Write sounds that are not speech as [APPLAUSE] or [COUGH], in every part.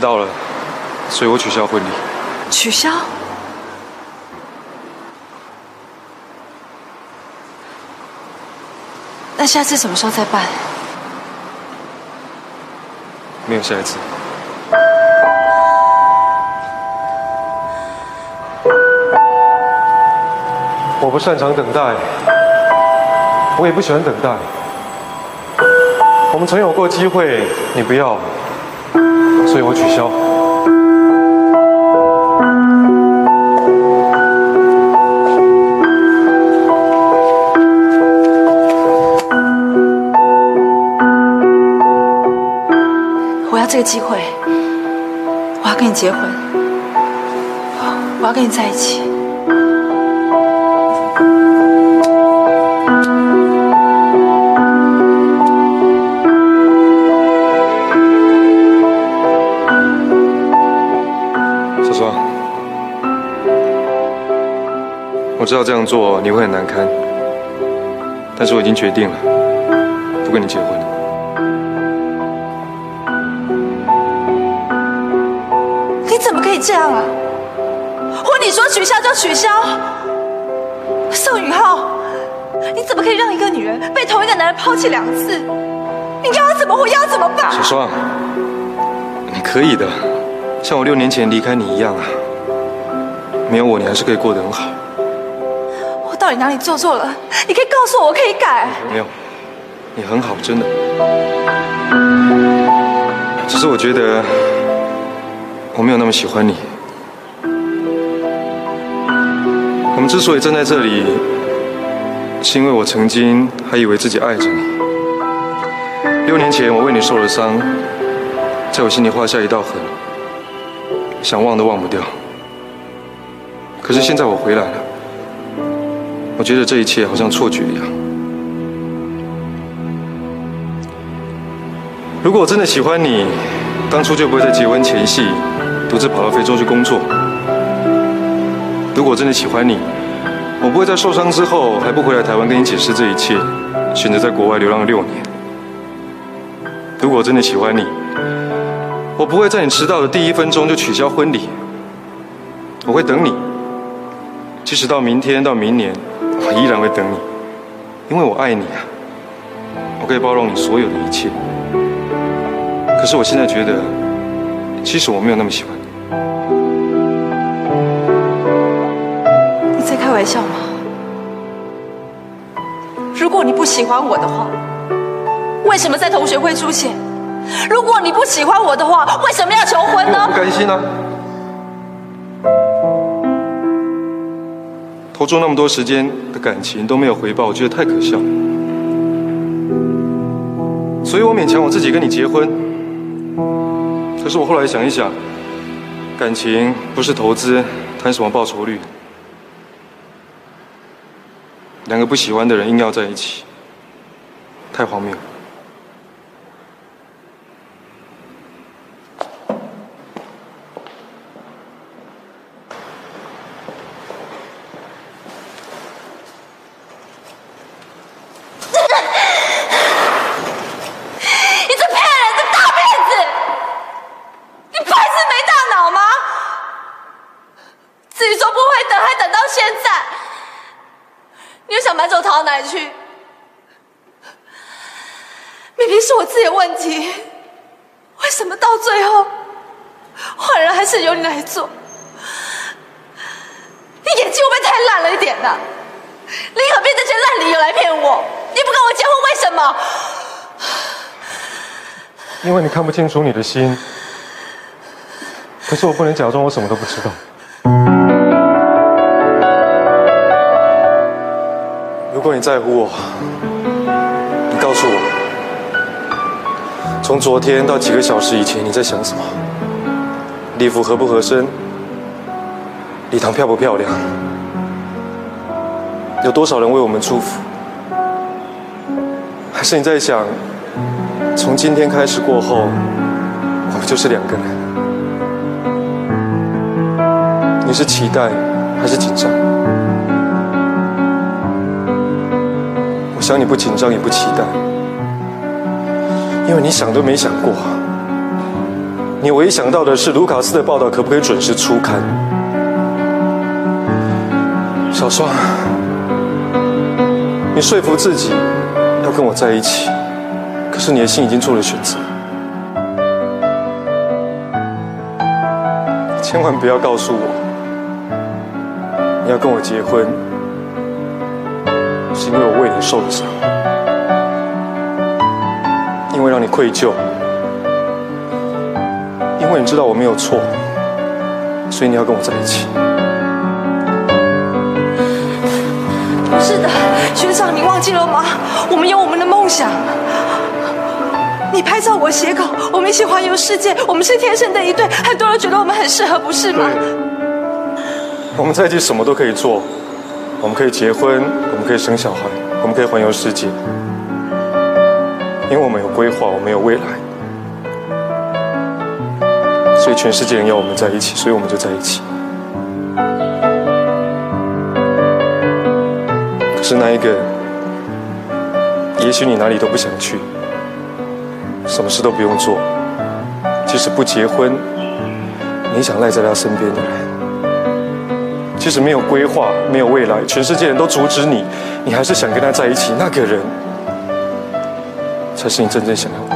迟到了，所以我取消婚礼。取消？那下次什么时候再办？没有下一次。我不擅长等待，我也不喜欢等待。我们曾有过机会，你不要，所以我取消。我要这个机会，我要跟你结婚，我要跟你在一起。知道这样做你会很难堪，但是我已经决定了，不跟你结婚。你怎么可以这样啊？婚礼说取消就取消。宋雨浩，你怎么可以让一个女人被同一个男人抛弃两次？你要我怎么活？要我怎么办？小双，你可以的，像我六年前离开你一样啊。没有我，你还是可以过得很好。我到底哪里做错了？你可以告诉我，我可以改。没有，你很好，真的。只是我觉得我没有那么喜欢你。我们之所以站在这里，是因为我曾经还以为自己爱着你。六年前我为你受了伤，在我心里画下一道痕，想忘都忘不掉。可是现在我回来了，我觉得这一切好像错觉一样。如果我真的喜欢你，当初就不会在结婚前夕独自跑到非洲去工作。如果真的喜欢你，我不会在受伤之后还不回来台湾跟你解释这一切，选择在国外流浪六年。如果真的喜欢你，我不会在你迟到的第一分钟就取消婚礼。我会等你，即使到明天到明年，我依然会等你，因为我爱你啊！我可以包容你所有的一切。可是我现在觉得，其实我没有那么喜欢你。你在开玩笑吗？如果你不喜欢我的话，为什么在同学会出现？如果你不喜欢我的话，为什么要求婚呢不？甘心啊！投注那么多时间的感情都没有回报，我觉得太可笑了。所以我勉强我自己跟你结婚。可是我后来想一想，感情不是投资，谈什么报酬率？两个不喜欢的人硬要在一起，太荒谬了。你这骗人的大骗子！你白痴没大脑吗？自己说不会等，还等到现在，你又想瞒着我逃到哪里去？明明是我自己的问题，为什么到最后坏人还是由你来做？你演技会不会点呢、你何必这些烂理由来骗我？你不跟我结婚，为什么？因为你看不清楚你的心，可是我不能假装我什么都不知道。如果你在乎我，你告诉我，从昨天到几个小时以前，你在想什么？礼服合不合身？礼堂漂不漂亮？有多少人为我们祝福？还是你在想，从今天开始过后，我们就是两个人？你是期待还是紧张？我想你不紧张也不期待，因为你想都没想过，你唯一想到的是卢卡斯的报道可不可以准时出刊。小双，你说服自己要跟我在一起，可是你的心已经做了选择。千万不要告诉我，你要跟我结婚，是因为我为你受了伤，因为让你愧疚，因为你知道我没有错，所以你要跟我在一起。不是的，学长，你忘记了吗？我们有我们的梦想。你拍照，我写稿，我们一起环游世界，我们是天生的一对，很多人觉得我们很适合，不是吗？我们在一起什么都可以做，我们可以结婚，我们可以生小孩，我们可以环游世界，因为我们有规划，我们有未来，所以全世界人要我们在一起，所以我们就在一起。是那一个，也许你哪里都不想去，什么事都不用做，即使不结婚，你想赖在他身边的人，即使没有规划、没有未来，全世界人都阻止你，你还是想跟他在一起，那个人，才是你真正想要的。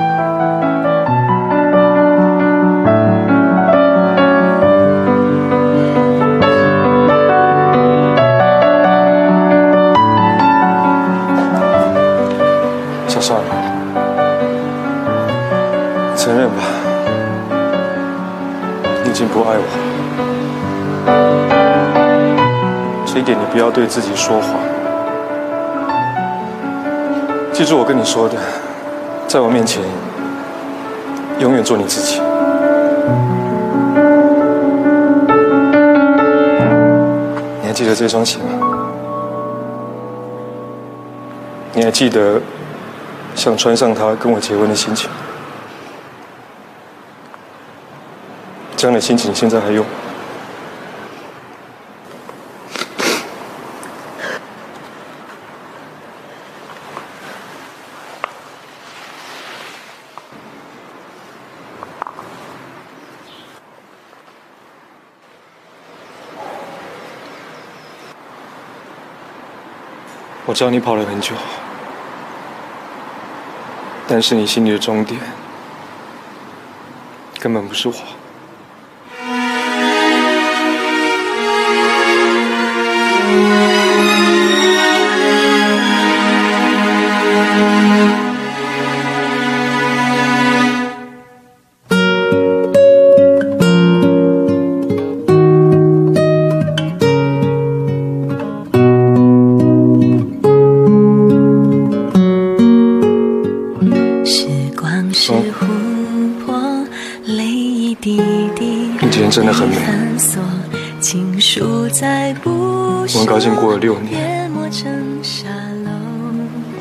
你不爱我。这一点你不要对自己说谎。记住我跟你说的，在我面前，永远做你自己。你还记得这双鞋吗？你还记得想穿上它跟我结婚的心情？这样的心情现在还有？我知道你跑了很久，但是你心里的终点根本不是我。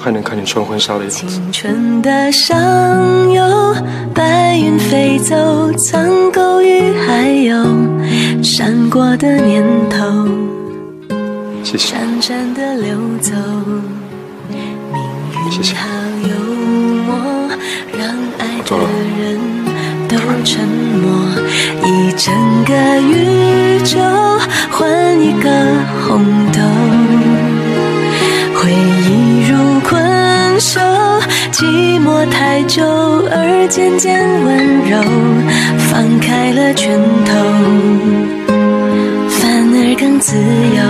还能看见穿婚纱的样子。青春的上游，白云飞走，苍狗与海有闪过的念头，谢谢，潺潺的流走。命运好幽默，让爱的人都沉默，一整个宇宙换一个红太久而渐渐温柔，放开了拳头，反而更自由。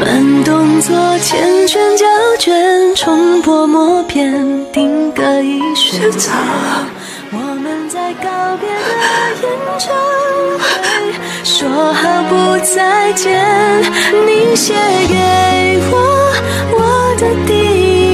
慢动作缱绻胶卷，重播默片，定格一瞬。我们在告别的演唱会，说好不再见。你写给我我的第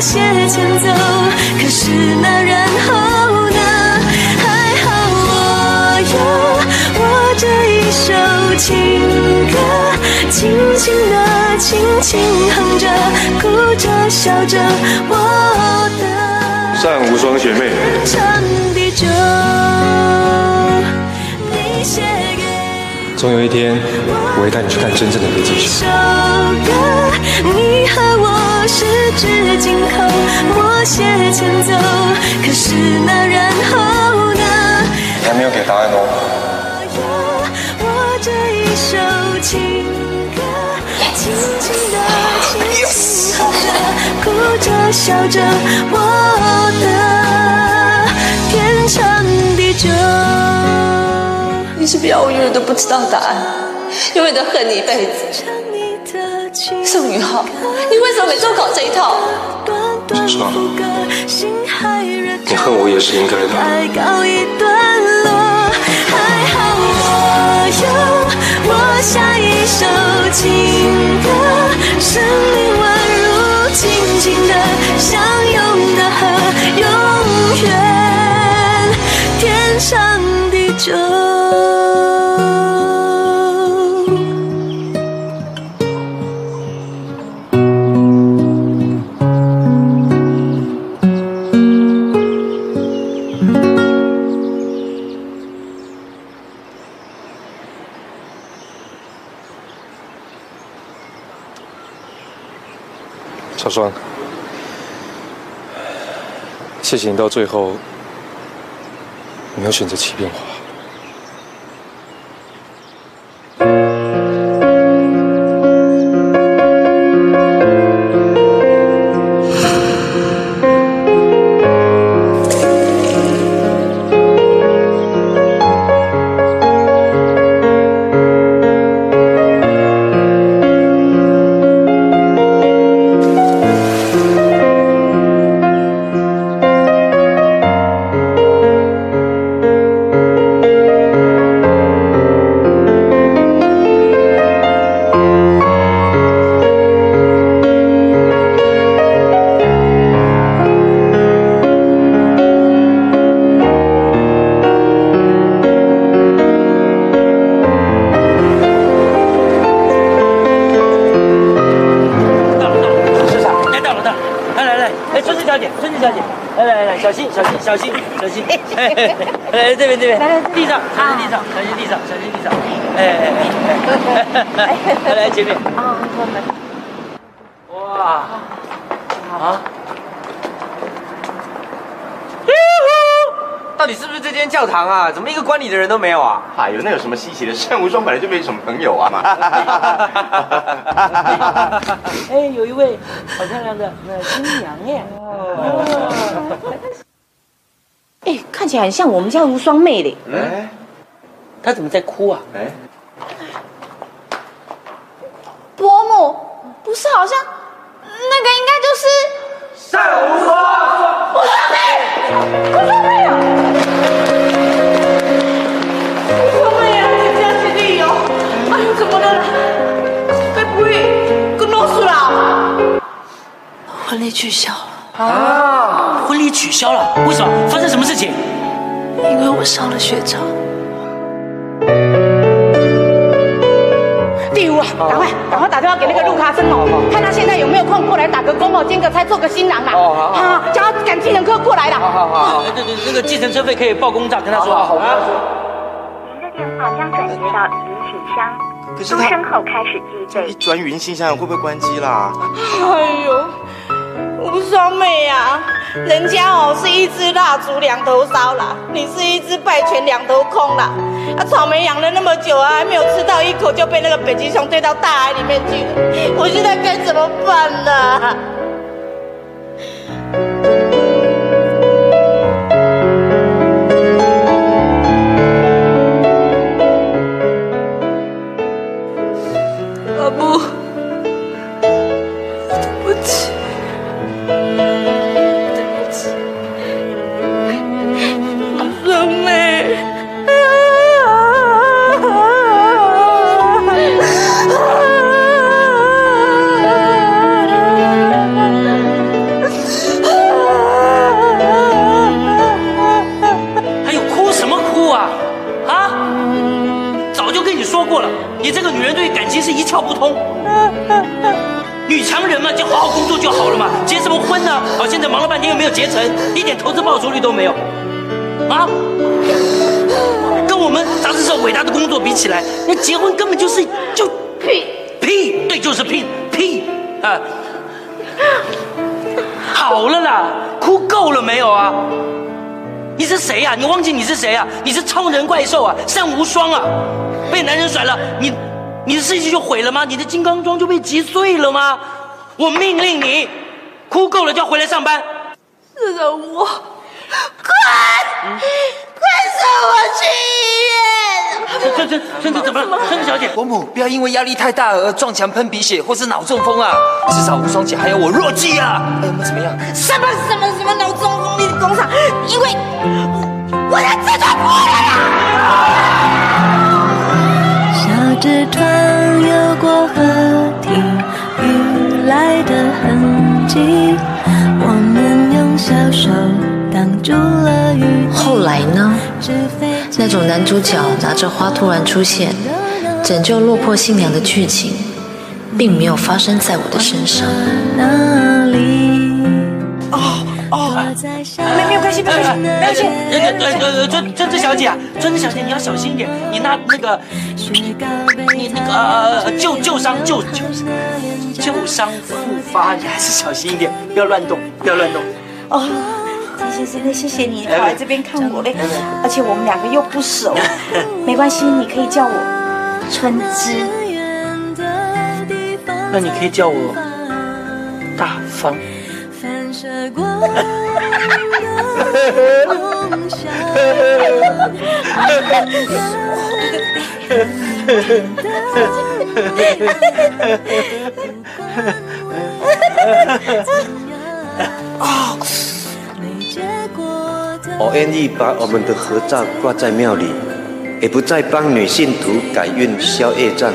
写前奏。可是那然后呢？还好我有我这一首情歌，轻轻的，轻轻哼着，哭着笑着，我的善无双学妹，长地久。你写给总有一天我会带你去看真正的北极一熊。首歌，你和我十指紧扣，默写前奏。可是那然后呢？还没有给答案哦。我这一首情歌，轻轻地，轻轻哼着，哭着笑着，我的天长地久。你是不是要我永远都不知道答案，永远都恨你一辈子。宋宇浩，你为什么每次都搞这一套？是啊你恨我也是应该的爱告一段落，还好我有我下一首情歌，生命宛如静静的相拥的河，永远天长地久。庄，谢谢你到最后没有选择欺骗我。小心小心小心小心，哎，哎哎来这边这边，来来地上，小心地上，小心地上，小心地上，哎哎哎哎，来来前面，啊，哇，啊，到底是不是这间教堂啊？怎么一个管理的人都没有啊？哎呦，那有什么稀奇的？单无双本来就没什么朋友啊。嘛。[LAUGHS] 哎，有一位好漂亮的那新娘耶，哎，看起来很像我们家无双妹嘞。哎她怎么在哭啊？哎，伯母，不是好像那个应该就是单无双。无双妹，无双妹啊！无双妹啊，你家是旅游？哎呦，怎么了？该不会跟老鼠了？婚礼取消了，啊，婚礼取消了？为什么？发生什么事情？我上了学长。第五啊，赶快赶快打电话给那个陆卡生哦，看他现在有没有空过来打个工哦，兼个差做个新郎啊。哦好叫他赶计程车过来了。好好好，那个那个计程车费可以报公账，跟他说啊。您的电话将转接到语音信箱，可是他钟声后开始计费一。转语音信箱会不会关机啦？哎呦，吴双妹啊，人家哦是一支蜡烛两头烧啦，你是一支拜泉两头空啦。啊，草莓养了那么久啊，还没有吃到一口就被那个北极熊推到大海里面去了，我现在该怎么办呢？啊是谁啊？你是超人怪兽啊，善无双啊！被男人甩了，你你的世界就毁了吗？你的金刚装就被击碎了吗？我命令你，哭够了就要回来上班。让我快，快送我去医院！这这这这这怎么了？孙子小姐，伯母，不要因为压力太大而撞墙喷鼻血或是脑中风啊！至少无双姐还有我弱鸡啊！哎，我们怎么样？什么什么什么脑中风你的工厂？因为我的自尊破了啦！小纸船游过河堤，雨来的痕迹。我们用小手挡住了雨。后来呢？那种男主角拿着花突然出现，拯救落魄新娘的剧情，并没有发生在我的身上。系，没有关系，没有关系。呃呃呃，尊尊子小姐啊，尊子小姐你要小心一点，你那那个你那个呃旧旧伤旧旧旧伤复发，你还是小心一点，不要乱动，不要乱动。哦，陈先生，那谢谢你跑来这边看我嘞，而且我们两个又不熟，没关系，你可以叫我春枝。那你可以叫我大方。反射光的梦想。我愿意把我们的合照挂在庙里，也不再帮女信徒改运消业障。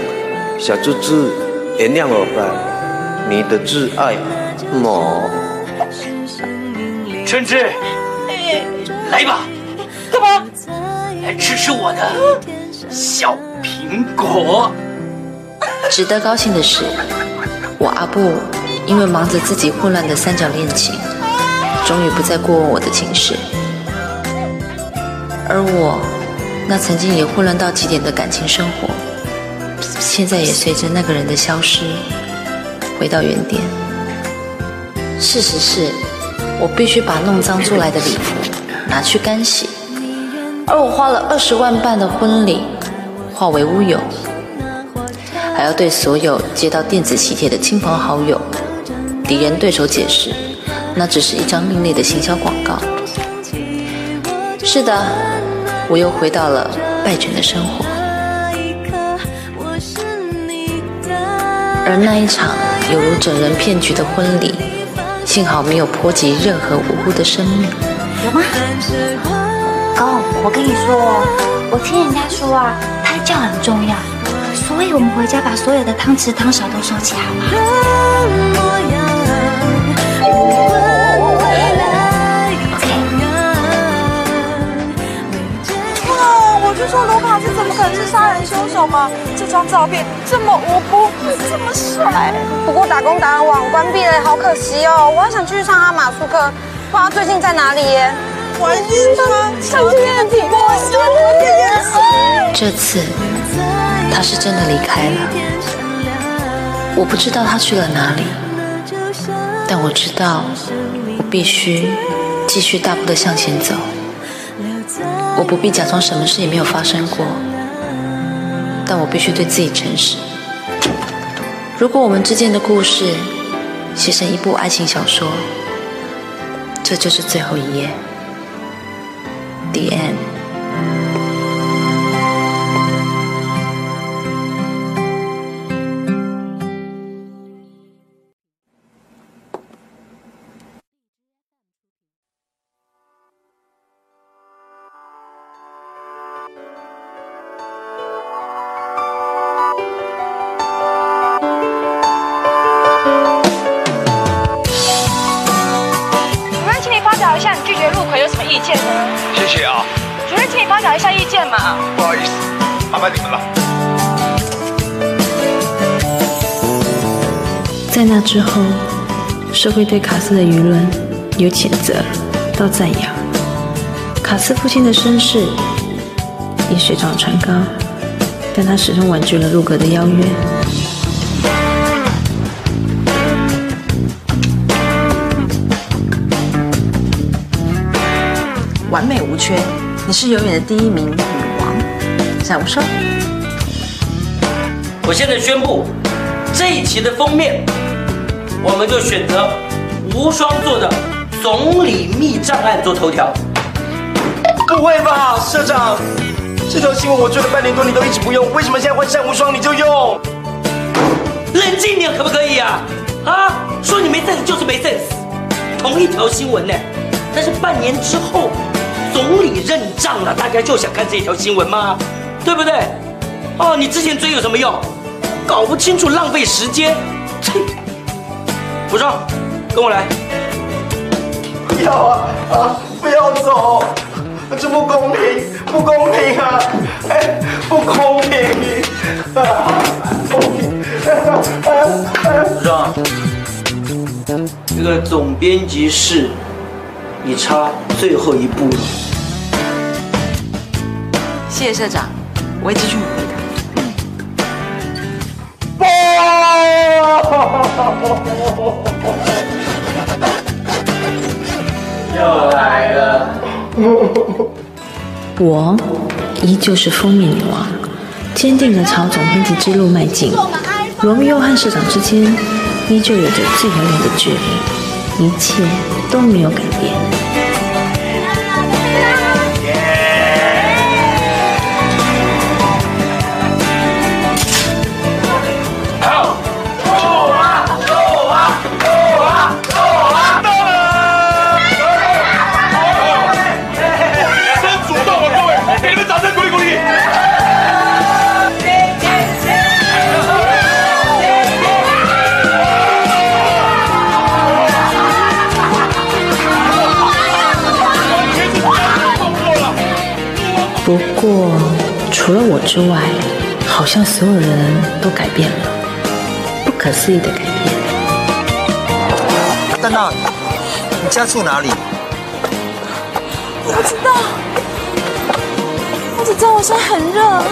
小猪猪，原谅我吧，你的挚爱，某。春枝，来吧，干嘛？来吃吃我的小苹果。值得高兴的是，我阿布因为忙着自己混乱的三角恋情，终于不再过问我的情事。而我那曾经也混乱到极点的感情生活，现在也随着那个人的消失，回到原点。事实是，我必须把弄脏出来的礼服拿去干洗，而我花了二十万办的婚礼化为乌有。还要对所有接到电子喜帖的亲朋好友、敌人对手解释，那只是一张另类的行销广告。是的，我又回到了败犬的生活。而那一场犹如整人骗局的婚礼，幸好没有波及任何无辜的生命。有吗？高，我跟你说哦，我听人家说啊，胎教很重要，所以我们回家把所有的汤匙汤勺都收起，好吗？哇，是杀人凶手吗？这张照片这么无辜，这么帅。不过打工达人网关闭了，好可惜哦。我还想继续上阿马术课，不知道最近在哪里耶。玩心他小天挺过，小天也是。这次他是真的离开了，我不知道他去了哪里，但我知道我必须继续大步的向前走。我不必假装什么事也没有发生过，但我必须对自己诚实。如果我们之间的故事写成一部爱情小说，这就是最后一页。The end。社会对卡斯的舆论由谴责到赞扬。卡斯父亲的身世也水涨船高，但他始终婉拒了入阁的邀约。完美无缺，你是永远的第一名女王。想不说？我现在宣布，这一期的封面，我们就选择无双做的总理密账案做头条。不会吧，社长？这条新闻我追了半年多，你都一直不用，为什么现在换上无双你就用？冷静点可不可以啊？啊，说你没 sense 就是没 sense。同一条新闻呢，但是半年之后，总理认账了，大家就想看这条新闻吗？对不对？哦，你之前追有什么用？搞不清楚，浪费时间。切！无双，跟我来。不要啊啊！不要走，这不公平，不公平啊！哎，不公平！啊，不公平！无双，这个总编辑室，你差最后一步了。谢谢社长，我会继续努力的。又来了。我依旧是封面女王，坚定地朝总编辑之路迈进。罗密欧和社长之间依旧有着最遥远的距离，一切都没有改变。之外，好像所有人都改变了，不可思议的改变。丹娜，你家住哪里？我不知道，我只知道我现在很热。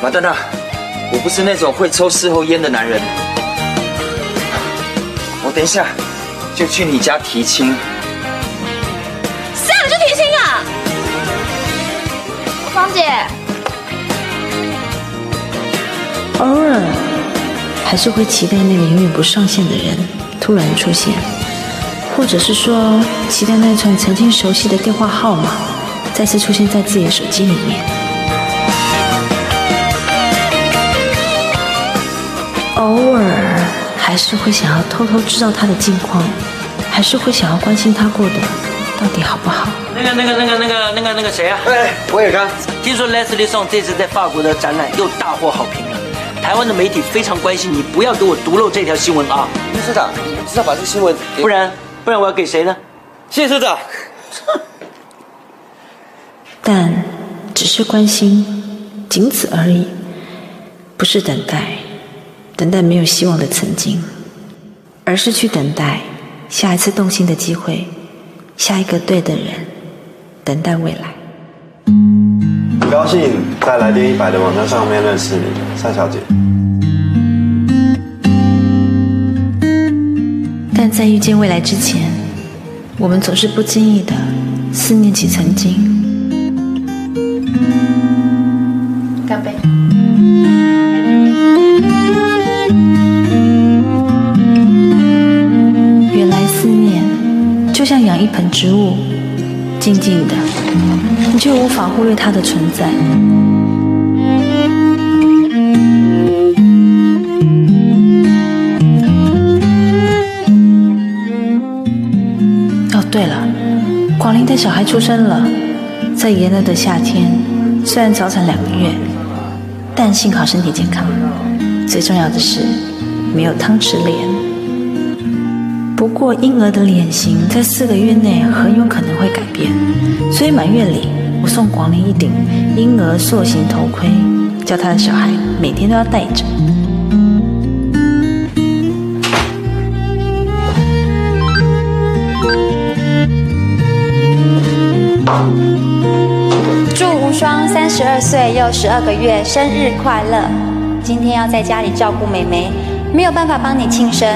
马丹娜，我不是那种会抽事后烟的男人。我等一下就去你家提亲。下来就提亲啊，芳姐。偶尔还是会期待那个永远不上线的人突然出现，或者是说期待那串曾经熟悉的电话号码再次出现在自己的手机里面。偶尔还是会想要偷偷知道他的近况，还是会想要关心他过得到底好不好。那个、那个、那个、那个、那个、那个谁啊？哎，我也刚听说 Leslie Song 这次在法国的展览又大获好评了。台湾的媒体非常关心你，不要给我独漏这条新闻啊！秘书长，你知道把这新闻，不然不然我要给谁呢？谢谢社长。[LAUGHS] 但只是关心，仅此而已，不是等待，等待没有希望的曾经，而是去等待下一次动心的机会，下一个对的人，等待未来。很高兴在来电一百的网站上面认识你，单小姐。但在遇见未来之前，我们总是不经意的思念起曾经。干杯！就像养一盆植物，静静的，你就无法忽略它的存在。哦，对了，广林的小孩出生了，在炎热的夏天，虽然早产两个月，但幸好身体健康。最重要的是，没有汤匙脸。不过婴儿的脸型在四个月内很有可能会改变，所以满月礼我送广林一顶婴儿塑形头盔，叫他的小孩每天都要戴着。祝无双三十二岁又十二个月生日快乐！今天要在家里照顾妹妹，没有办法帮你庆生，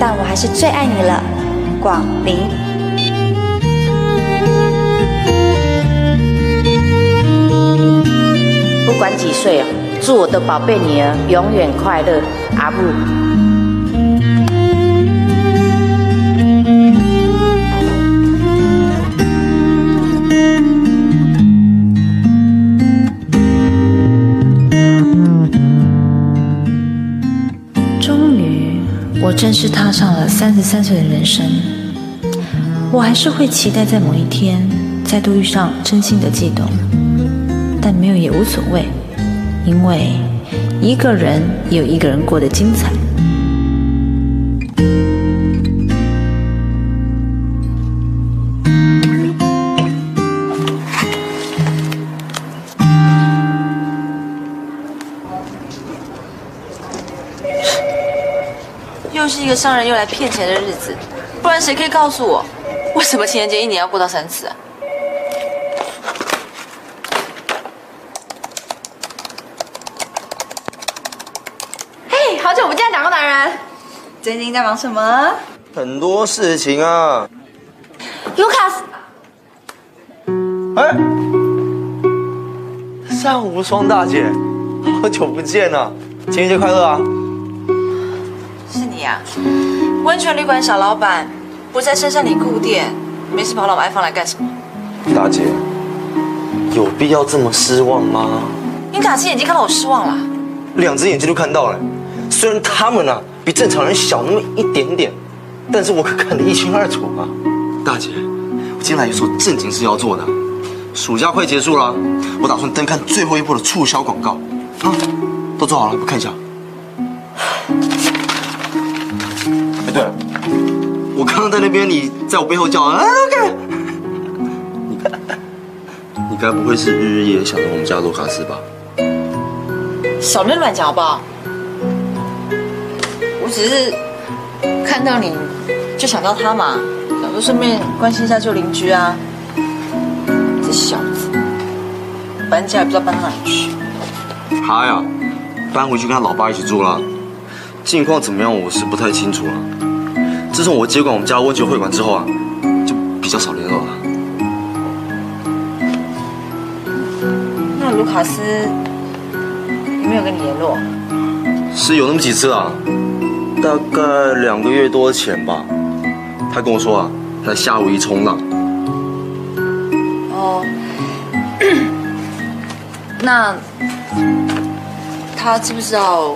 但我还是最爱你了，广林。不管几岁，祝我的宝贝女儿永远快乐，阿布。是踏上了三十三岁的人生。我还是会期待在某一天再度遇上真心的悸动，但没有也无所谓，因为一个人有一个人过得精彩。商人又来骗钱的日子，不然谁可以告诉我，为什么情人节一年要过到三次啊？嘿，好久不见，两个男人，最近在忙什么？很多事情啊。卢卡斯，哎，上无双大姐，好久不见啊！情人节快乐啊！温泉旅馆小老板，不在深山里顾店，没事跑老白房来干什么？大姐，有必要这么失望吗？你哪只眼睛看到我失望了？两只眼睛都看到了，虽然他们啊比正常人小那么一点点，但是我可看得一清二楚啊！大姐，我今天来有所正经事要做的。暑假快结束了，我打算登看最后一部的促销广告。啊，都做好了，我看一下。在那边，你在我背后叫啊，OK。你 [LAUGHS] 你该不会是日日夜夜想着我们家洛卡斯吧？少那乱讲好不好？我只是看到你就想到他嘛，想说顺便关心一下旧邻居啊。这小子搬家也不知道搬到哪里去。他呀，搬回去跟他老爸一起住了。近况怎么样，我是不太清楚了。自从我接管我们家温泉会馆之后啊，就比较少联络了。那卢卡斯有没有跟你联络？是有那么几次啊，大概两个月多前吧。他跟我说啊，他夏威夷冲浪。哦，[COUGHS] 那他知不知道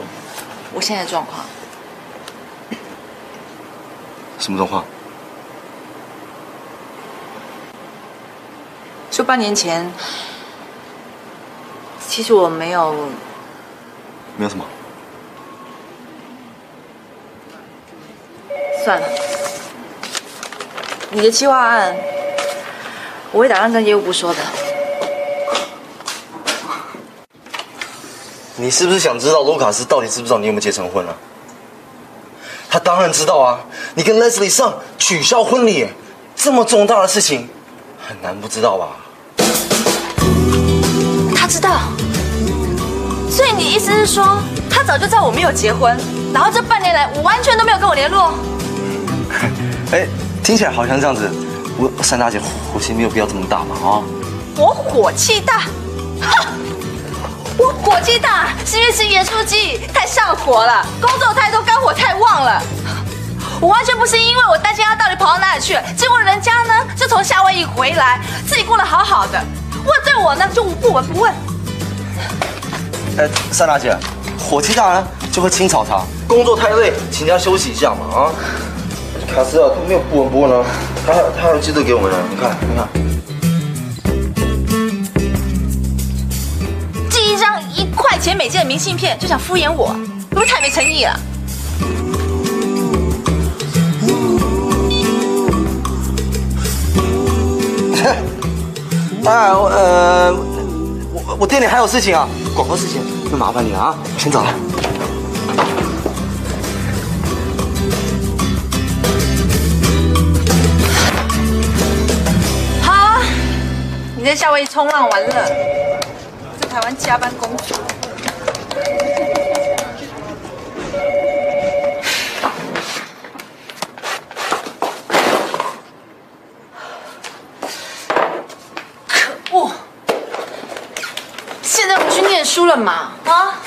我现在的状况？什么状况？就半年前，其实我没有，没有什么。算了，你的计划案，我会打算跟业务部说的。你是不是想知道卢卡斯到底知不知道你有没有结成婚了？他当然知道啊！你跟 Leslie 上取消婚礼，这么重大的事情，很难不知道吧？他知道，所以你意思是说，他早就知道我没有结婚，然后这半年来我完全都没有跟我联络？哎，听起来好像这样子。我三大姐火气没有必要这么大嘛啊！我火气大，哼！我火气大是因为吃盐酥鸡太上火了，工作太多肝火太旺了。我完全不是因为我担心他到底跑到哪里去了，结果人家呢就从夏威夷回来，自己过得好好的，问对我呢就不闻不问。哎，三大姐，火气大呢就会青草茶，工作太累，请假休息一下嘛啊！卡斯啊，他没有不闻不问啊，他还他还记得给我们呢，你看你看。块钱美金的明信片就想敷衍我，是不是太没诚意了？[LAUGHS] 哎，我呃，我我店里还有事情啊，广告事情，那麻烦你了啊，我先走了。好啊，你在夏威夷冲浪完了，在台湾加班工作。可恶！现在不去念书了嘛？啊！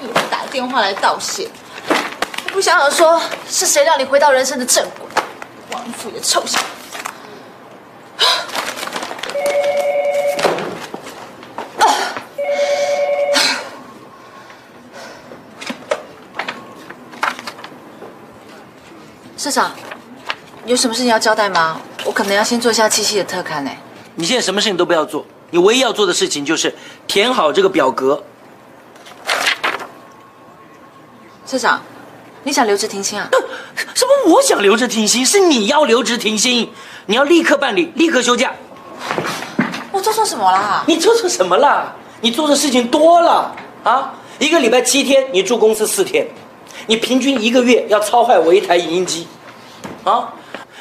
一直打电话来道谢，也不想想说是谁让你回到人生的正轨？王府的臭小子！社长，有什么事情要交代吗？我可能要先做一下七夕的特刊呢。你现在什么事情都不要做，你唯一要做的事情就是填好这个表格。社长，你想留职停薪啊？什么？我想留职停薪，是你要留职停薪，你要立刻办理，立刻休假。我做错什么了？你做错什么了？你做的事情多了啊！一个礼拜七天，你住公司四天，你平均一个月要操坏我一台影音机，啊！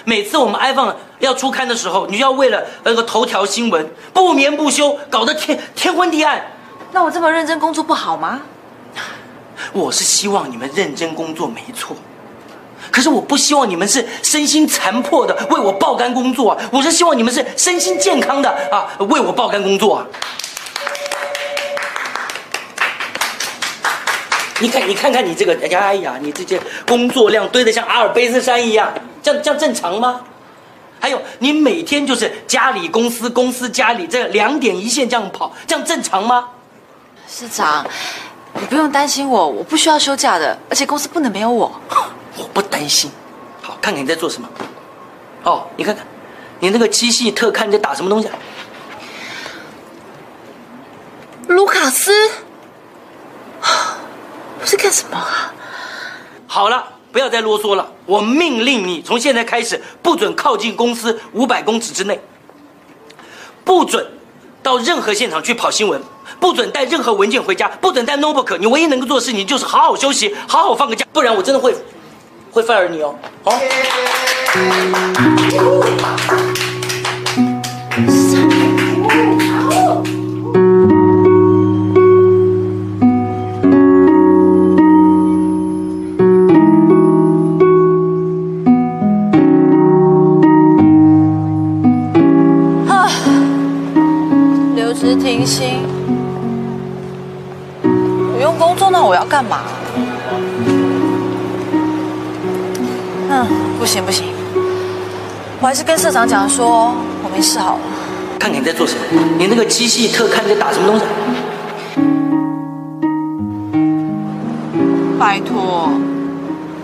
每次我们 iPhone 要出刊的时候，你就要为了那个头条新闻不眠不休，搞得天天昏地暗。那我这么认真工作不好吗？我是希望你们认真工作，没错。可是我不希望你们是身心残破的为我爆肝工作啊！我是希望你们是身心健康的啊，为我爆肝工作啊！你看，你看看你这个，哎呀，你这些工作量堆得像阿尔卑斯山一样，这样这样正常吗？还有，你每天就是家里公司公司家里这两点一线这样跑，这样正常吗？市长，你不用担心我，我不需要休假的，而且公司不能没有我。我不担心。好，看看你在做什么。哦，你看看，你那个机器特看你在打什么东西啊？卢卡斯，我是干什么啊？好了，不要再啰嗦了。我命令你从现在开始不准靠近公司五百公尺之内，不准到任何现场去跑新闻，不准带任何文件回家，不准带 notebook。你唯一能够做的事情就是好好休息，好好放个假，不然我真的会会 fire 你哦。好。跟社长讲说我没事好了。看看你在做什么，你那个机器特看你在打什么东西？拜托，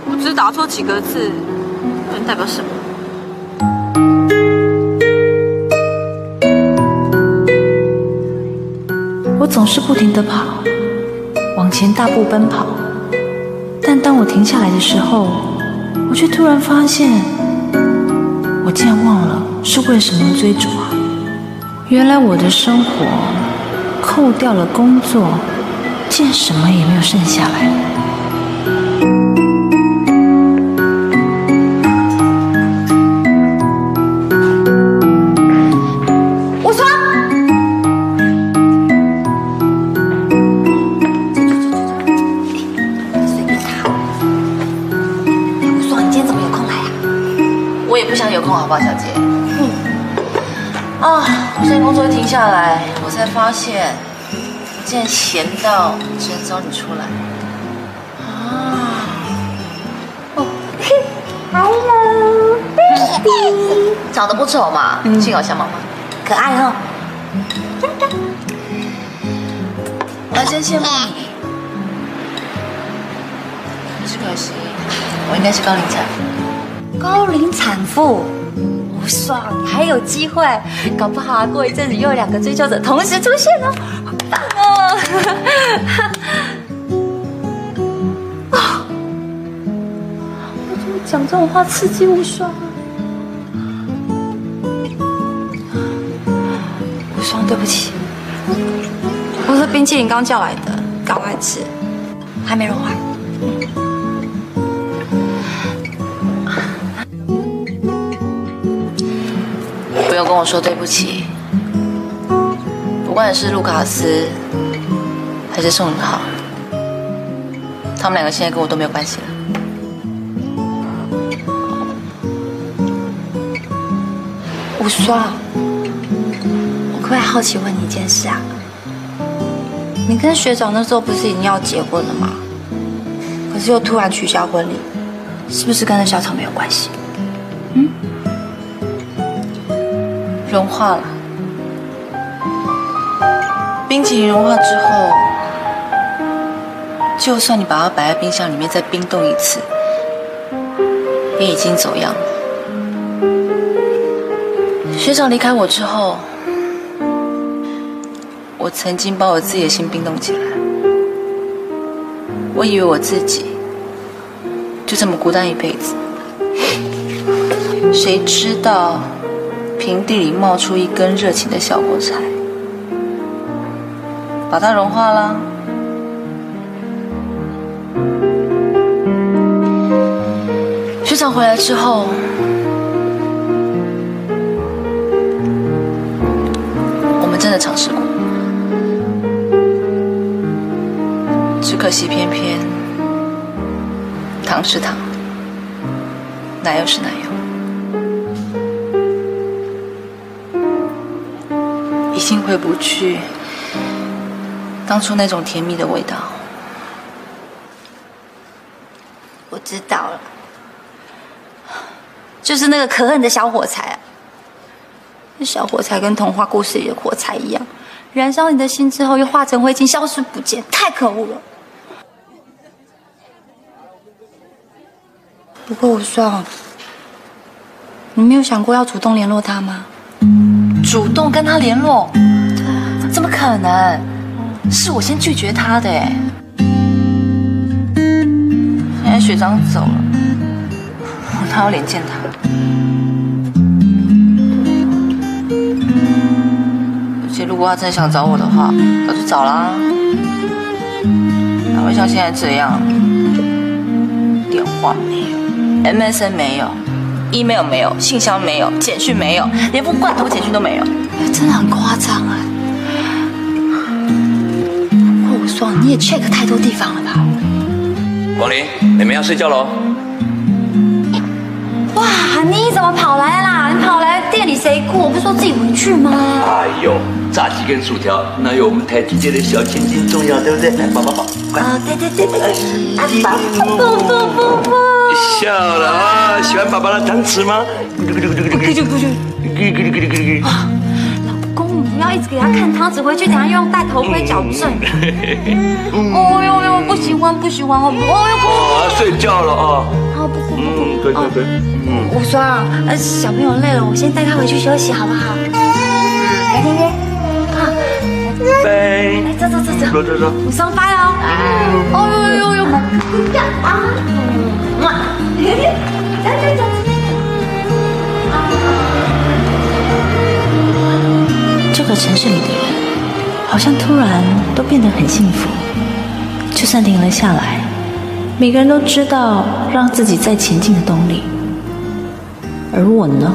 我只是打错几个字，能代表什么？我总是不停地跑，往前大步奔跑，但当我停下来的时候，我却突然发现，我竟然忘了是为什么追逐啊！原来我的生活扣掉了工作，竟然什么也没有剩下来。停下来，我才发现，我竟然闲到只能找你出来。啊，哦，Hello，长得不丑嘛，幸好像妈妈，可爱哦。我还真羡慕你。只可惜，我应该是高龄产妇。高龄产妇，无爽，你还有机会，搞不好，过一阵子又有两个追求者同时出现哦，好棒哦！啊，我怎么讲这种话刺激无双啊？无双，对不起，我是冰淇淋刚叫来的，赶快吃，还没融化。没有跟我说对不起。不管是卢卡斯还是宋宇浩，他们两个现在跟我都没有关系了。无双，我可不可以好奇问你一件事啊？你跟学长那时候不是已经要结婚了吗？可是又突然取消婚礼，是不是跟那小草没有关系？融化了，冰淇淋融化之后，就算你把它摆在冰箱里面再冰冻一次，也已经走样了。学长离开我之后，我曾经把我自己的心冰冻起来，我以为我自己就这么孤单一辈子，[LAUGHS] 谁知道？平地里冒出一根热情的小火柴，把它融化了。学长回来之后，我们真的尝试过，只可惜偏偏糖是糖，奶油是奶油。已经回不去当初那种甜蜜的味道。我知道了，就是那个可恨的小火柴！那小火柴跟童话故事里的火柴一样，燃烧你的心之后又化成灰烬，消失不见，太可恶了。不过我说，你没有想过要主动联络他吗？主动跟他联络？怎么可能？是我先拒绝他的哎。现在学长走了，我哪有脸见他？而且如果他真的想找我的话，早就找啦。哪会像现在这样？电话没有，MSN 没有，email 没有，信箱没有，简讯没有，连封罐头简讯都没有。真的很夸张啊！不过我说你也 check 太多地方了吧？广林，你们要睡觉喽。哇，你怎么跑来啦？你跑来店里谁顾？我不是说自己回去吗？哎呦，炸鸡跟薯条那有我们台积电的小千金重要，对不对？来，抱抱抱，快！啊，对对对对，啊，不不不不，笑了啊！喜欢爸爸的汤匙吗？不去不去，老公，你不要一直给他看汤匙，回去等下又用戴头盔矫正。哦呦呦，不喜欢不喜欢，哦呦，啊，睡觉了啊。好不不嗯，对对对，嗯。我说啊，呃，小朋友累了，我先带他回去休息，好不好？走走走走，走走走，我上班哦。哦呦呦呦，呀啊，嗯，来来来。这个城市里的人，好像突然都变得很幸福。就算停了下来，每个人都知道让自己再前进的动力。而我呢？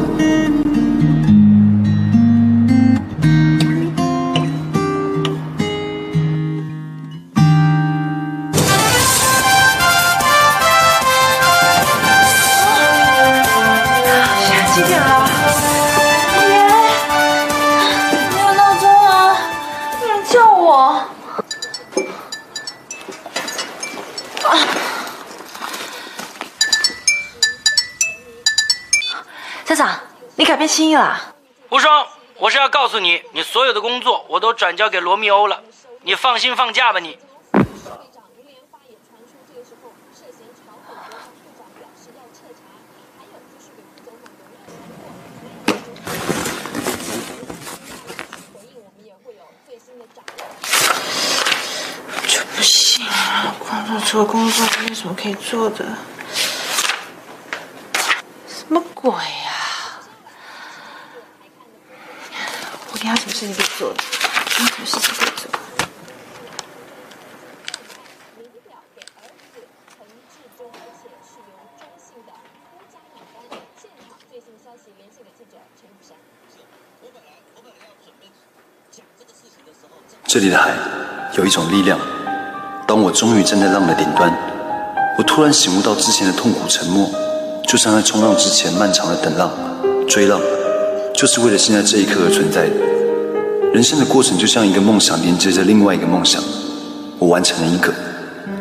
你改变心意啦？无双，我是要告诉你，你所有的工作我都转交给罗密欧了，你放心放假吧你。这不行啊！工作除了工作，还有什么可以做的？什么鬼呀、我给他什么事情可以做的？有什么事情可以做？这里的海有一种力量，当我终于站在浪的顶端，我突然醒悟到之前的痛苦沉默，就像在冲浪之前漫长的等浪、追浪，就是为了现在这一刻而存在的。人生的过程就像一个梦想连接着另外一个梦想，我完成了一个，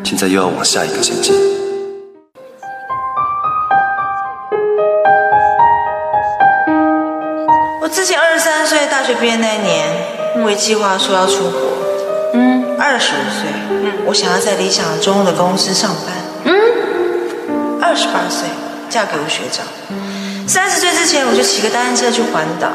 现在又要往下一个前进。我之前二十三岁，大学毕业那一年，因为计划说要出国。嗯，二十五岁，嗯，我想要在理想中的公司上班。嗯，二十八岁嫁给我学长。三十岁之前，我就骑个单车去环岛。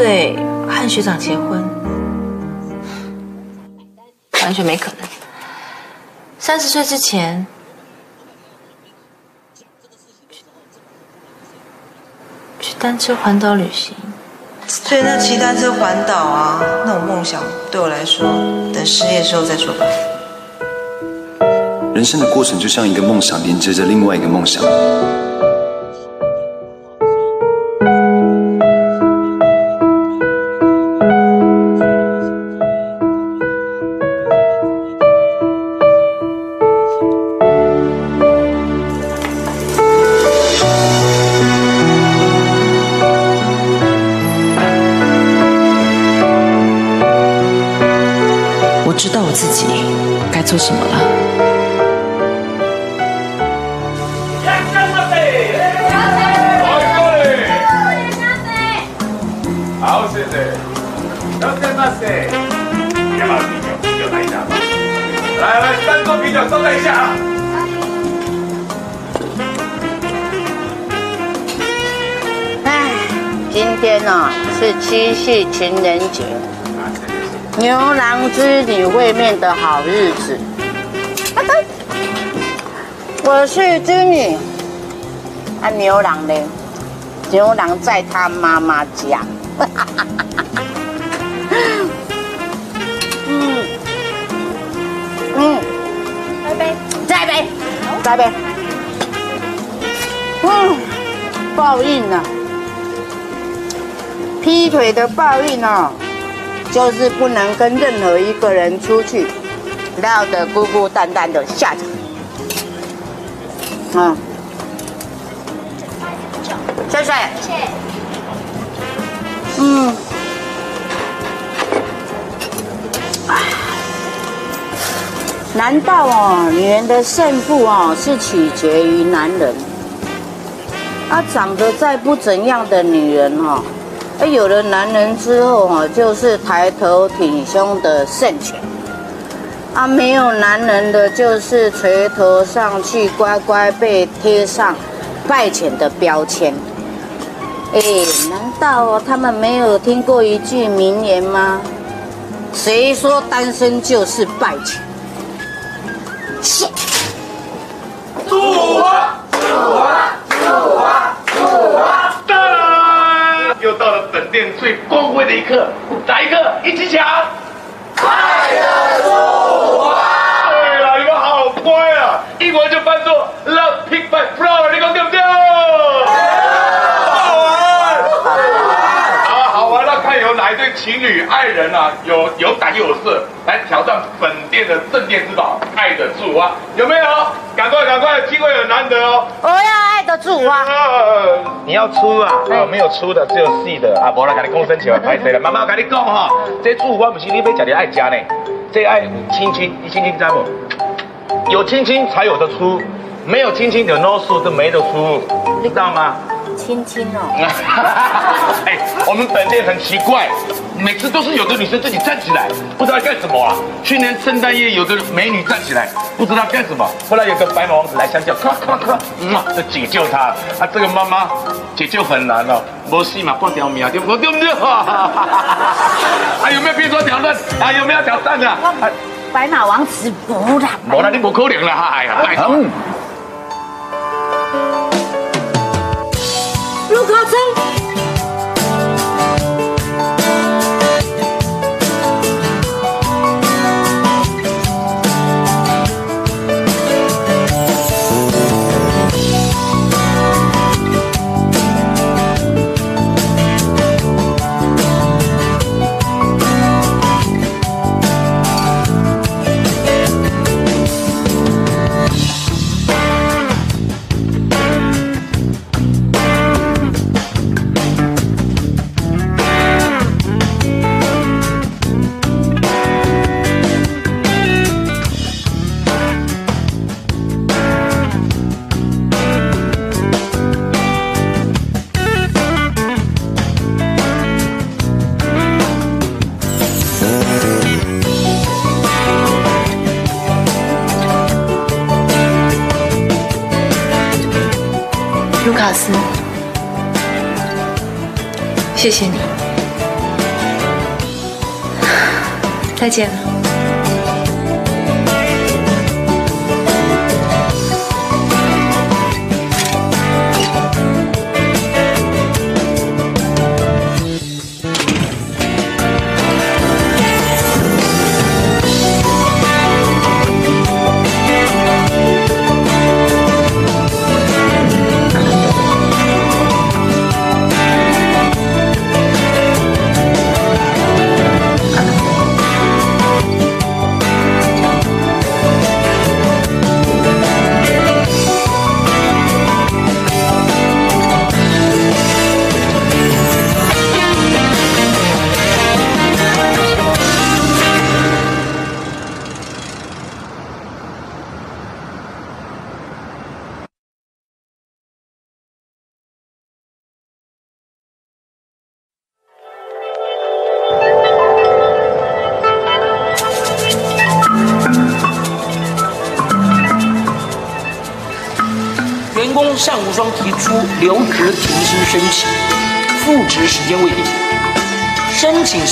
岁和学长结婚，完全没可能。三十岁之前，去单车环岛旅行。所以那骑单车环岛啊，那种梦想对我来说，等失业之后再说吧。人生的过程就像一个梦想连接着另外一个梦想。牛郎呢，牛郎在他妈妈家。嗯 [LAUGHS] 嗯，来一杯，再一杯，再杯。嗯，报应啊！劈腿的报应哦，就是不能跟任何一个人出去，闹得孤孤单单的下场。嗯，谢谢。嗯，难道哦，女人的胜负哦是取决于男人？啊，长得再不怎样的女人哦，哎，有了男人之后哦，就是抬头挺胸的圣犬。啊，没有男人的，就是垂头丧气，乖乖被贴上败犬的标签。哎，难道，他们没有听过一句名言吗？谁说单身就是败犬？祝我，祝我，祝我，祝我！又到了本店最光辉的一刻，大一刻？一起抢！爱的祝华！对了，你们好乖啊！英文就翻作 Love Pick by Flower，你讲对不对？好玩！啊，好玩！那看有哪一对情侣爱人啊，有有胆有色，来挑战本店的镇店之宝——爱的祝花，有没有？赶快赶快，机会很难得哦！我要爱的祝花。你要出啊？哦，没有粗的，只有细的。啊，无啦，跟你讲生气了，歹势了。妈妈跟你讲哈，这祝花不是你要吃的爱家呢，这爱有亲亲，你亲亲知不？有亲亲才有的出，没有亲亲的 no 数就没得出，知道吗？亲亲哦。[LAUGHS] 哎，我们本店很奇怪，每次都是有的女生自己站起来，不知道干什么啊。去年圣诞夜有个美女站起来，不知道干什么，后来有个白马王子来相叫，咔咔咔，嗯啊，就解救她。啊，这个妈妈解救很难哦，没戏嘛，半条命对不对？对不对？还 [LAUGHS] 有没有别说挑战？啊，有没有挑战的？啊，白马王子不啦，无啦，你不可能啦！哎呀，拜托。卢卡森。谢谢你，[SIGHS] 再见了。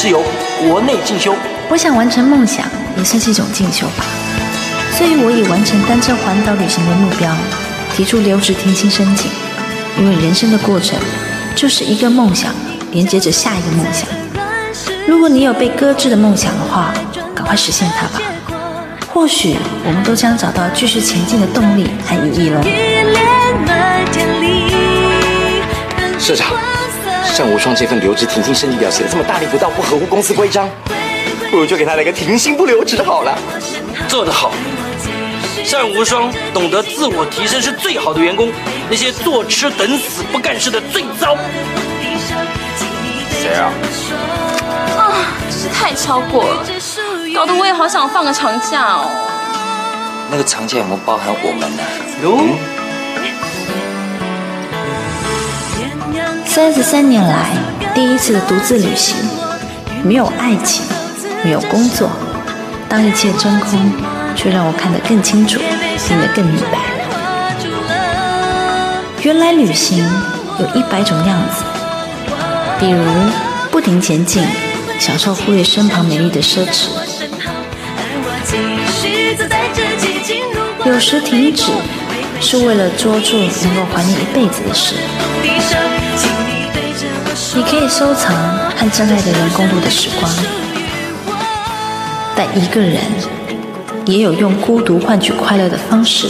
是由国内进修。我想完成梦想，也算是一种进修吧。所以我以完成单车环岛旅行为目标，提出留职停薪申请。因为人生的过程就是一个梦想连接着下一个梦想。如果你有被搁置的梦想的话，赶快实现它吧。或许我们都将找到继续前进的动力和意义喽。社长，单无双这份留职停薪申请表写的这么大逆不道，不合乎公司规章，不如就给他来个停薪不留职好了。做得好，单无双懂得自我提升是最好的员工，那些坐吃等死不干事的最糟。谁啊？啊，真是太超过了，搞得我也好想放个长假哦。那个长假有没有包含我们呢？有。三十三年来第一次独自旅行，没有爱情，没有工作，当一切真空，却让我看得更清楚，听得更明白。原来旅行有一百种样子，比如不停前进，享受忽略身旁美丽的奢侈；有时停止，是为了捉住能够怀念一辈子的事。你可以收藏和真爱的人共度的时光，但一个人也有用孤独换取快乐的方式。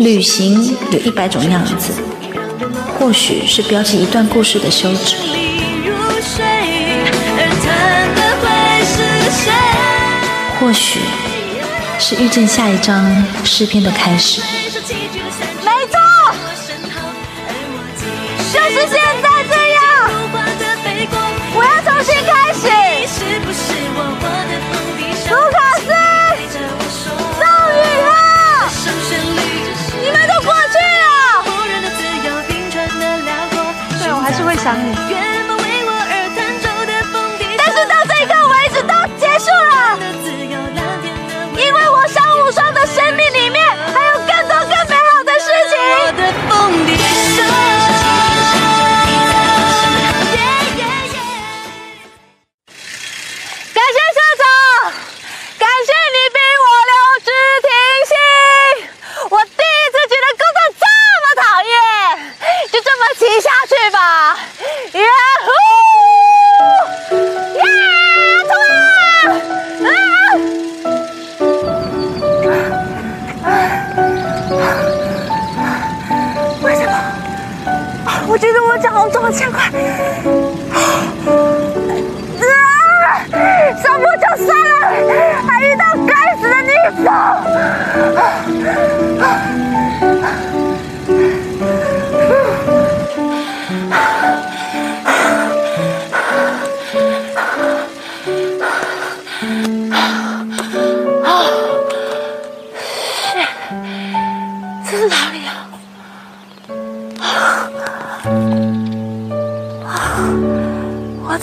旅行有一百种样子，或许是标记一段故事的休止，或许是遇见下一章诗篇的开始。没错，就是这我还是会想你。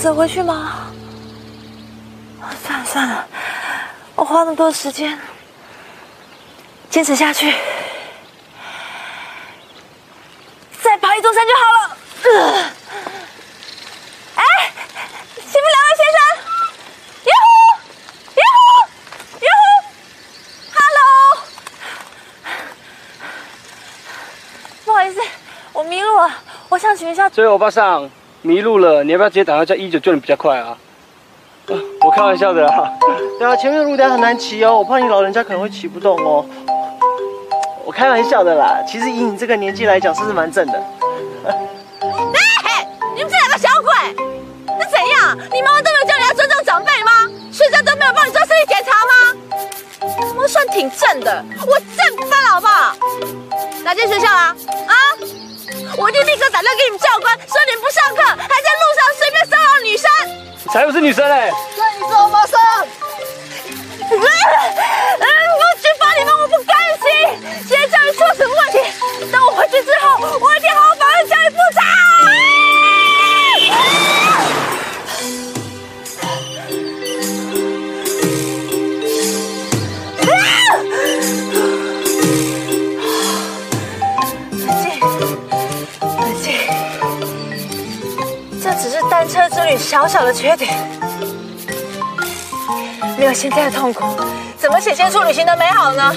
走回去吗？算了算了，我花那么多时间，坚持下去，再爬一座山就好了。呃哎，欺负两位先生，哟呼，哟呼，哟呼，Hello，不好意思，我迷路了，我想请问一下，所以欧巴桑迷路了，你要不要直接打电话叫一九救你比较快啊？啊我开玩笑的啦。对啊，前面的路段很难骑哦，我怕你老人家可能会骑不动哦。我开玩笑的啦，其实以你这个年纪来讲，是不是蛮正的？哎，你们这两个小鬼，那怎样？你妈妈都没有叫你要尊重长辈吗？学校都没有帮你做身体检查吗？我算挺正的，我正翻了好不好？哪间学校啊？就！立刻打电话给你们教官，说你们不上课，还在路上随便骚扰女生。才不是女生嘞！小小的缺点。没有现在的痛苦，怎么显现出旅行的美好呢？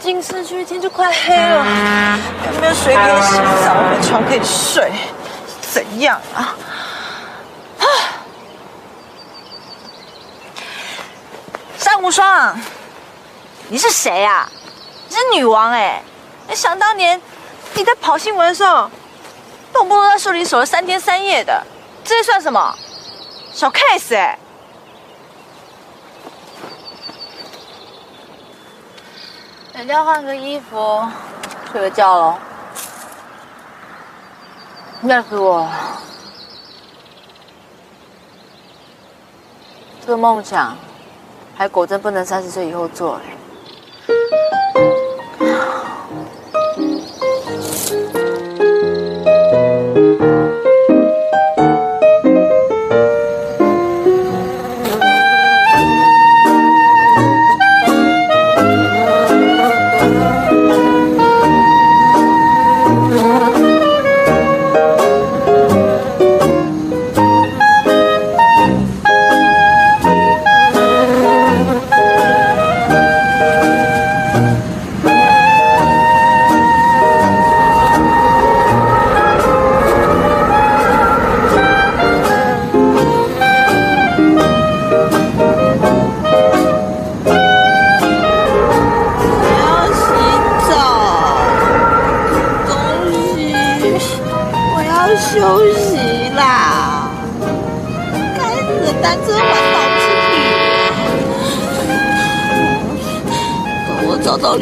进市区，天就快黑了，[LAUGHS] 有没有水可以洗澡，有没有床可以睡，怎样啊？啊！无双，你是谁呀、你是女王哎、哎想当年你在跑新闻的时候，动不动在树林守了三天三夜的，这算什么？小 case 哎、人家换个衣服，睡个觉喽。累死我了。这个梦想，还果真不能三十岁以后做哎。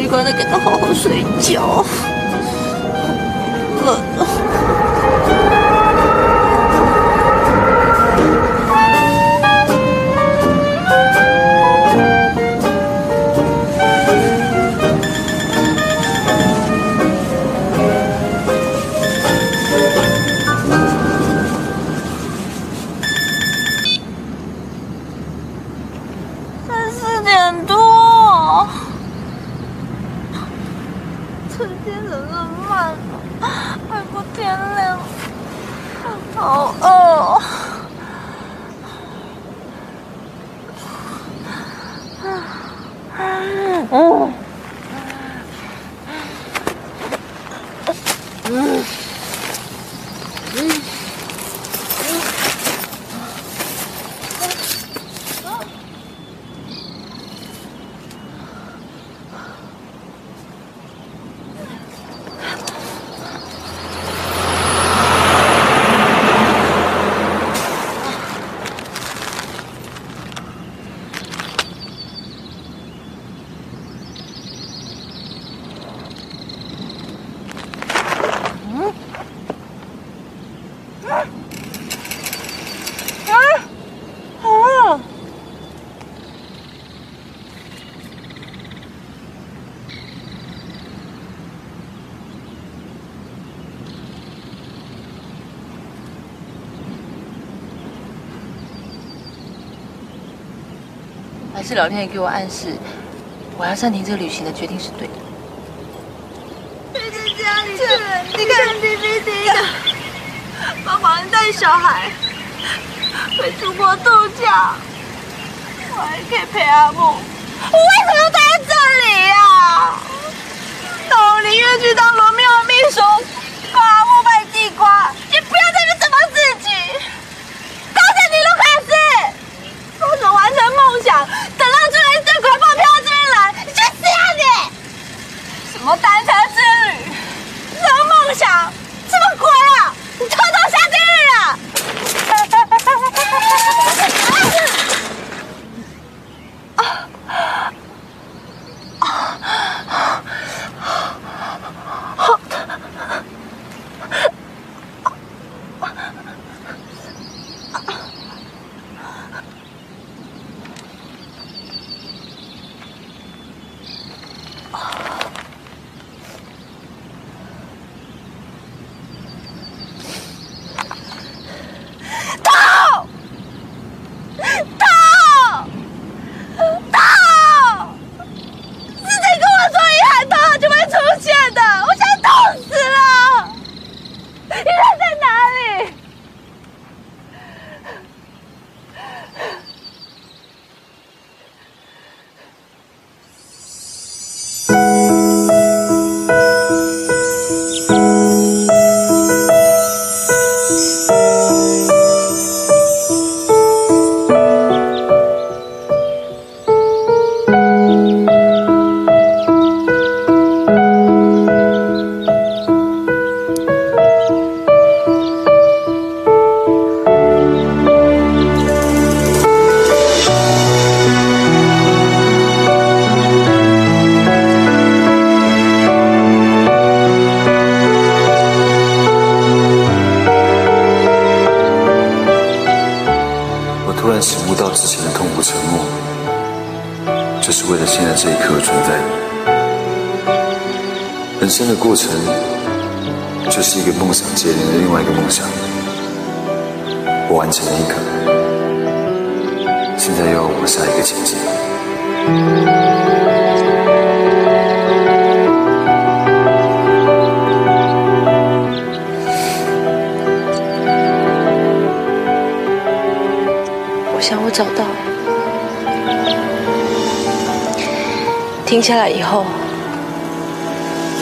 我找到旅馆再给他好好睡觉。还是老天爷给我暗示，我要暂停这个旅行的决定是对的。在家里吃，你看帮忙带小孩，会出国度假，我还可以陪阿木。我为什么要待在这里呀、那我宁愿去当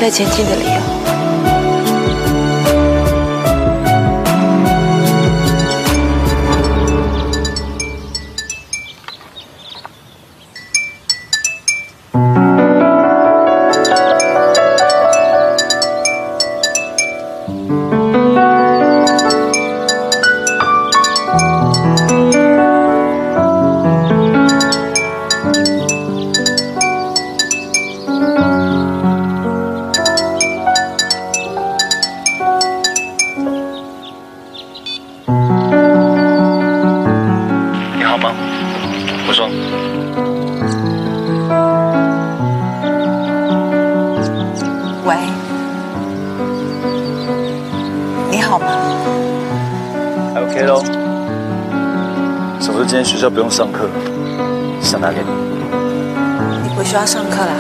再前进的理由。学校不用上课？想打给你。你不需要上课啦。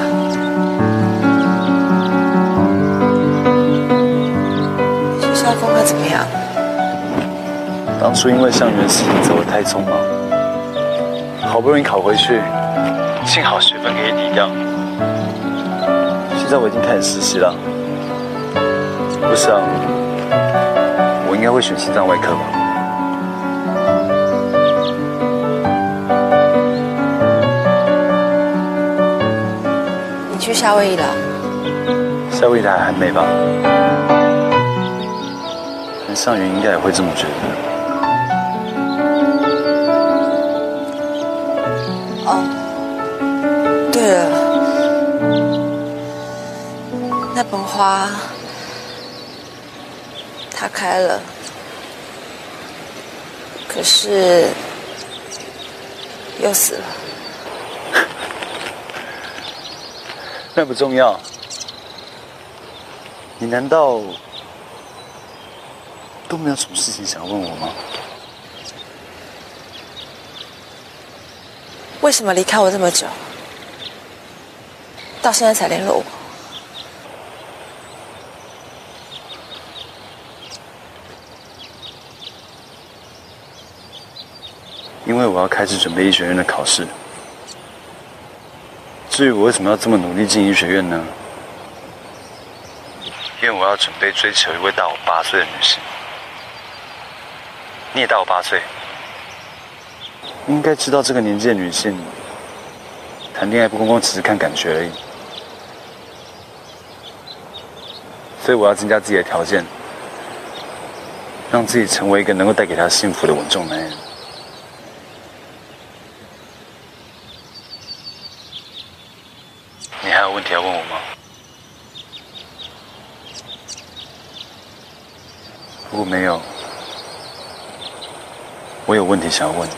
学校功课怎么样？当初因为向元的事情走得太匆忙，好不容易考回去，幸好学分可以抵掉。现在我已经开始实习了，我想我应该会选心脏外科吧。夏威夷了？夏威夷的海很美吧？但上云应该也会这么觉得。哦，对了，那盆花它开了，可是又死了。那不重要。你难道都没有什么事情想要问我吗？为什么离开我这么久，到现在才联络我？因为我要开始准备医学院的考试。至于我为什么要这么努力进医学院呢？因为我要准备追求一位大我八岁的女性。你也大我八岁，应该知道这个年纪的女性，谈恋爱不光光只是看感觉而已。所以我要增加自己的条件，让自己成为一个能够带给她幸福的稳重男人。你还有问题要问我吗？如果没有，我有问题想要问你。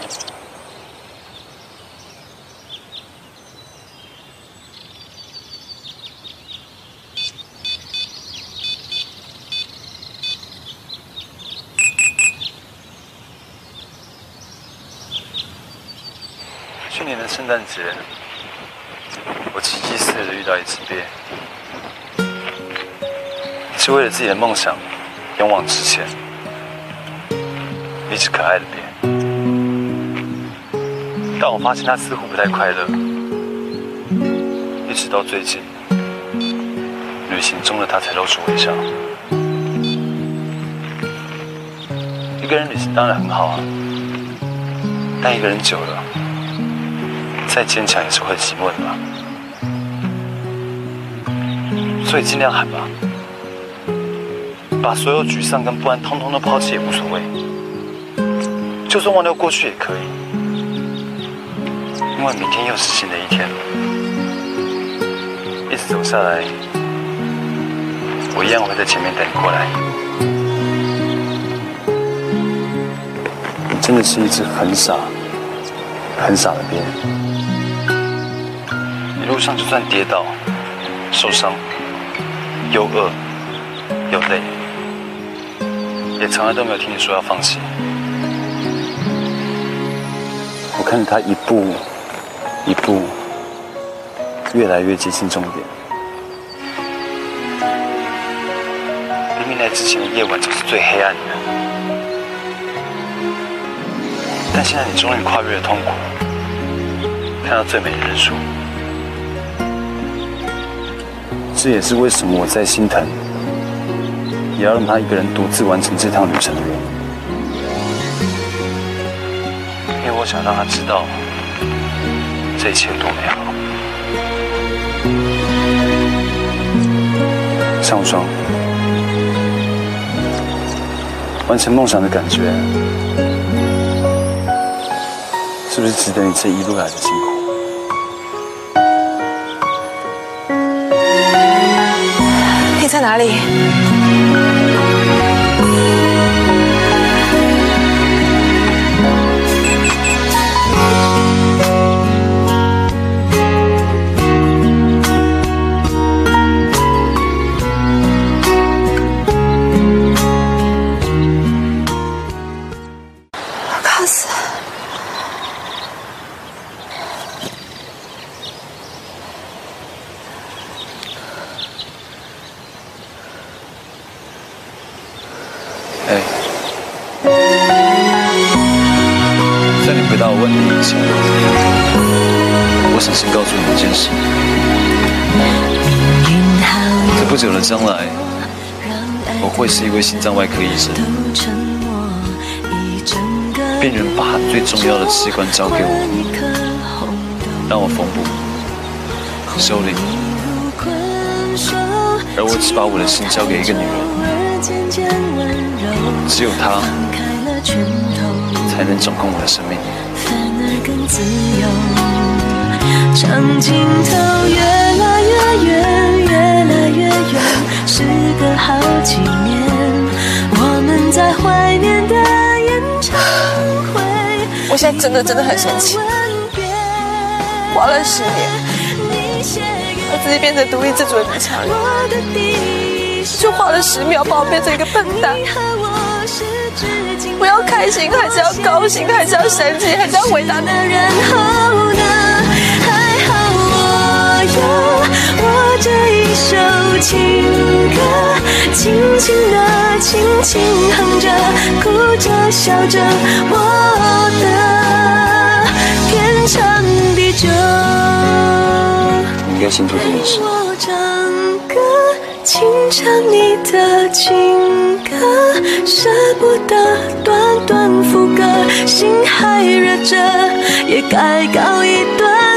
去年的圣诞节，我奇迹似的遇到一只鳖，是为了自己的梦想勇往直前，一只可爱的脸。但我发现它似乎不太快乐，一直到最近，旅行中的它才露出微笑。一个人旅行当然很好啊，但一个人久了，再坚强也是会寂寞的嘛。所以尽量喊吧，把所有沮丧跟不安通通都抛弃也无所谓，就算忘掉过去也可以，因为明天又是新的一天。一直走下来，我一样会在前面等你过来。你真的是一只很傻、很傻的鳖。一路上就算跌倒、受伤、又饿又累，也从来都没有听你说要放弃。我看着他一步一步越来越接近终点。明明来之前的夜晚总是最黑暗的，但现在你终于跨越了痛苦，看到最美的日出。这也是为什么我在心疼，也要让他一个人独自完成这趟旅程的原因。为我想让他知道，这一切多美好。尚无双，完成梦想的感觉，是不是值得你这一路来的辛苦？你在哪里？久的将来，我会是一位心脏外科医生。病人把最重要的器官交给我，让我缝补、修理，而我只把我的心交给一个女人。只有她才能掌控我的生命。长镜头，越来越远，时隔好几年，我们在怀念的演唱会。我现在真的真的很生气，花了十年，把自己变成独立自主的女强人，就花了十秒把我变成一个笨蛋。我要开心，还是要高兴，还是要生气，还是要后呢？还好我有我这一首情歌，轻轻地，轻轻哼着，哭着笑着，我的天长地久。你应该清楚这件事。我唱歌，轻唱你的情歌，舍不得短短副歌，心还热着，也该告一段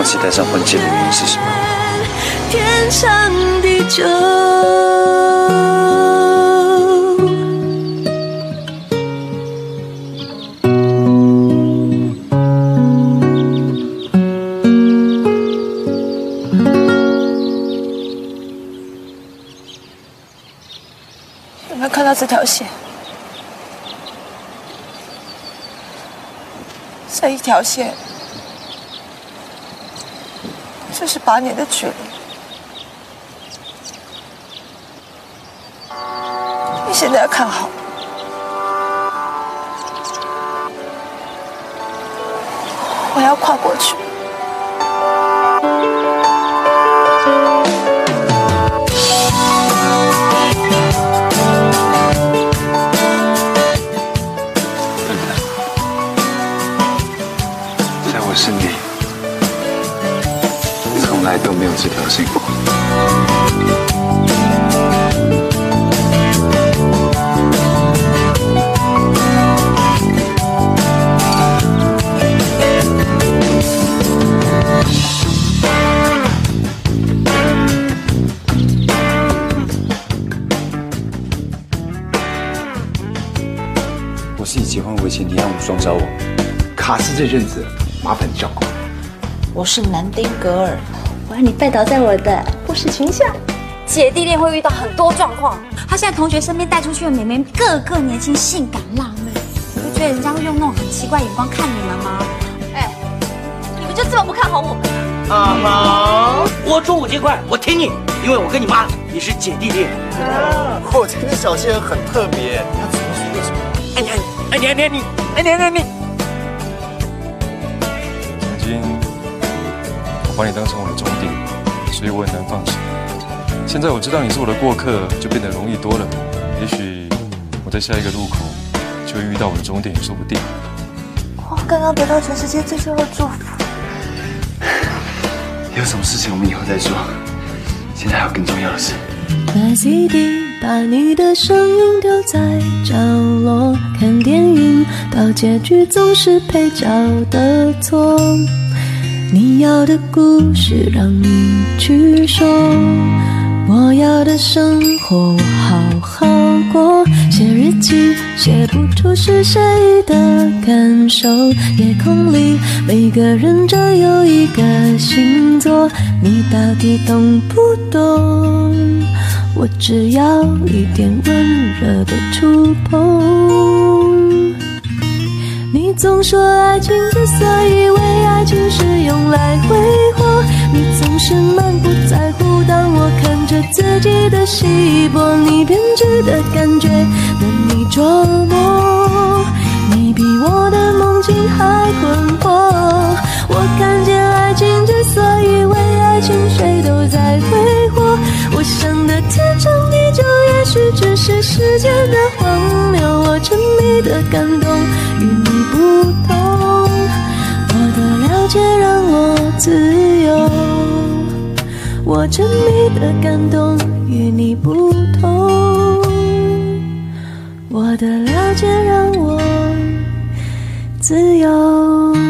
河，我期待上婚戒的原因是什么？天长地久。有没有看到这条线？这一条线，就是八年的距离。你现在要看好，我要跨过去。找我。卡斯这阵子麻烦你照顾。我是南丁格尔，我要你拜倒在我的护士裙下。姐弟恋会遇到很多状况，他现在同学身边带出去的美眉个个年轻、性感、辣妹，你不觉得人家会用那种很奇怪眼光看你们吗？哎，你们就这么不看好我们？啊哈！我出五千块，我挺你，因为我跟你妈也是姐弟恋。我这个小仙人很特别，他怎么说为什么？哎你哎你哎你哎你哎你！曾经我把你当成我的终点，所以我很难放手。现在我知道你是我的过客，就变得容易多了。也许我在下一个路口就会遇到我的终点，也说不定。我刚刚得到全世界最最后的祝福。有什么事情我们以后再说，现在还有更重要的事。把你的声音丢在角落，看电影到结局总是配角的错。你要的故事让你去说，我要的生活好好过。写日记写不出是谁的感受，夜空里每个人只有一个星座，你到底懂不懂？我只要一点温热的触碰。你总说爱情之所以为爱情是用来挥霍，你总是满不在乎。当我看着自己的稀薄，你编织的感觉任你琢磨。你比我的梦境还困惑。我看见爱情之所以为爱情，谁都在挥霍。我想的天长地久，也许只是时间的荒谬。我沉迷的感动与你不同，我的了解让我自由。我沉迷的感动与你不同，我的了解让我自由。